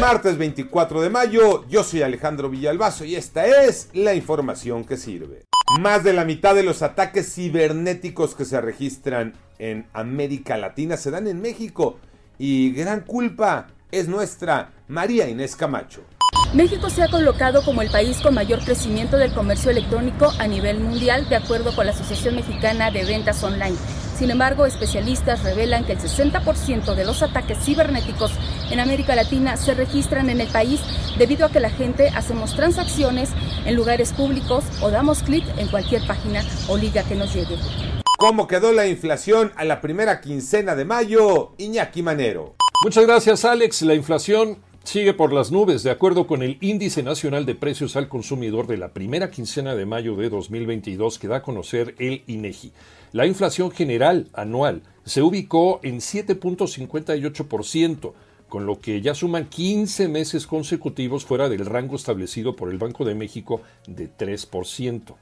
Martes 24 de mayo, yo soy Alejandro Villalbazo y esta es la información que sirve. Más de la mitad de los ataques cibernéticos que se registran en América Latina se dan en México y gran culpa es nuestra María Inés Camacho. México se ha colocado como el país con mayor crecimiento del comercio electrónico a nivel mundial, de acuerdo con la Asociación Mexicana de Ventas Online. Sin embargo, especialistas revelan que el 60% de los ataques cibernéticos en América Latina se registran en el país debido a que la gente hacemos transacciones en lugares públicos o damos clic en cualquier página o liga que nos llegue. ¿Cómo quedó la inflación a la primera quincena de mayo? Iñaki Manero. Muchas gracias, Alex. La inflación sigue por las nubes. De acuerdo con el Índice Nacional de Precios al Consumidor de la primera quincena de mayo de 2022 que da a conocer el INEGI, la inflación general anual se ubicó en 7.58%, con lo que ya suman 15 meses consecutivos fuera del rango establecido por el Banco de México de 3%.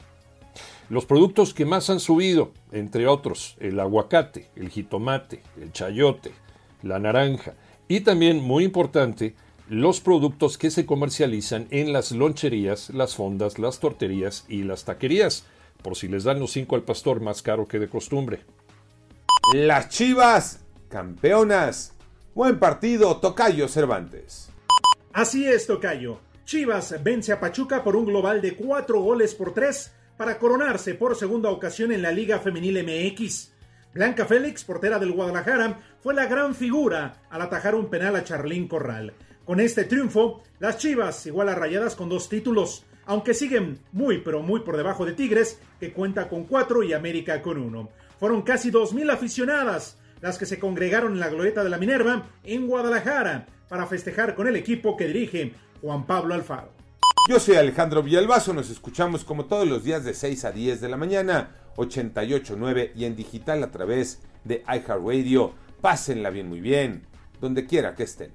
Los productos que más han subido, entre otros, el aguacate, el jitomate, el chayote, la naranja y también, muy importante, los productos que se comercializan en las loncherías, las fondas, las torterías y las taquerías, por si les dan los cinco al pastor más caro que de costumbre. Las Chivas, campeonas. Buen partido, Tocayo Cervantes. Así es, Tocayo. Chivas vence a Pachuca por un global de cuatro goles por tres para coronarse por segunda ocasión en la Liga Femenil MX. Blanca Félix, portera del Guadalajara, fue la gran figura al atajar un penal a Charlín Corral. Con este triunfo, las Chivas igual a rayadas con dos títulos, aunque siguen muy pero muy por debajo de Tigres, que cuenta con cuatro y América con uno. Fueron casi dos mil aficionadas las que se congregaron en la glorieta de la Minerva en Guadalajara para festejar con el equipo que dirige Juan Pablo Alfaro. Yo soy Alejandro Villalbazo, nos escuchamos como todos los días de 6 a 10 de la mañana, 88.9 y en digital a través de iHeartRadio. Pásenla bien, muy bien, donde quiera que estén.